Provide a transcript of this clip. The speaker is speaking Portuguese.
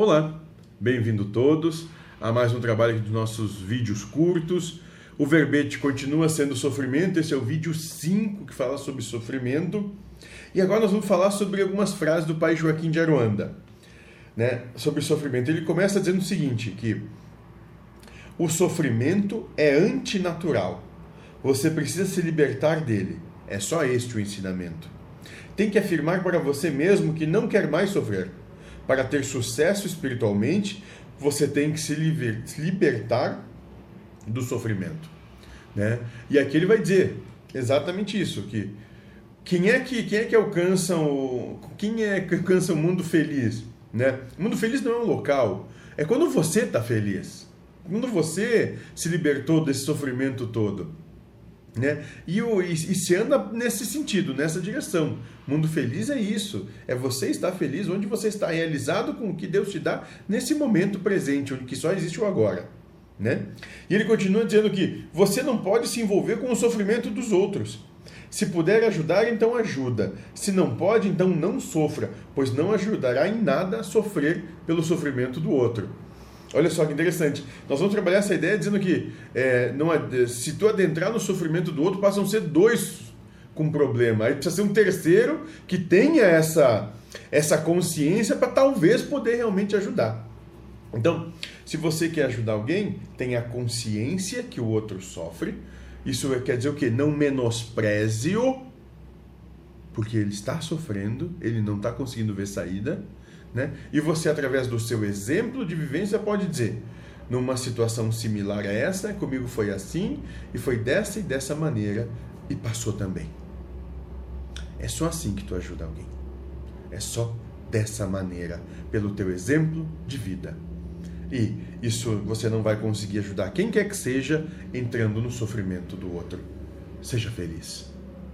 Olá, bem-vindo todos a mais um trabalho dos nossos vídeos curtos. O verbete continua sendo sofrimento, esse é o vídeo 5 que fala sobre sofrimento. E agora nós vamos falar sobre algumas frases do pai Joaquim de Aruanda, né, sobre sofrimento. Ele começa dizendo o seguinte, que o sofrimento é antinatural. Você precisa se libertar dele. É só este o ensinamento. Tem que afirmar para você mesmo que não quer mais sofrer. Para ter sucesso espiritualmente, você tem que se libertar do sofrimento, né? E aqui ele vai dizer exatamente isso, que quem é que quem é que alcança o quem é que alcança o mundo feliz, né? O mundo feliz não é um local, é quando você está feliz. Quando você se libertou desse sofrimento todo. Né? E, o, e, e, se anda nesse sentido, nessa direção. Mundo feliz é isso. É você estar feliz onde você está realizado com o que Deus te dá nesse momento presente, onde que só existe o agora. Né? E ele continua dizendo que você não pode se envolver com o sofrimento dos outros. Se puder ajudar, então ajuda. Se não pode, então não sofra, pois não ajudará em nada a sofrer pelo sofrimento do outro. Olha só que interessante. Nós vamos trabalhar essa ideia dizendo que é, não, se tu adentrar no sofrimento do outro, passam a ser dois com problema. Aí precisa ser um terceiro que tenha essa, essa consciência para talvez poder realmente ajudar. Então, se você quer ajudar alguém, tenha consciência que o outro sofre. Isso quer dizer o quê? Não menospreze-o, porque ele está sofrendo, ele não está conseguindo ver saída né? E você, através do seu exemplo de vivência, pode dizer: numa situação similar a essa, comigo foi assim, e foi dessa e dessa maneira, e passou também. É só assim que tu ajuda alguém. É só dessa maneira, pelo teu exemplo de vida. E isso você não vai conseguir ajudar quem quer que seja entrando no sofrimento do outro. Seja feliz.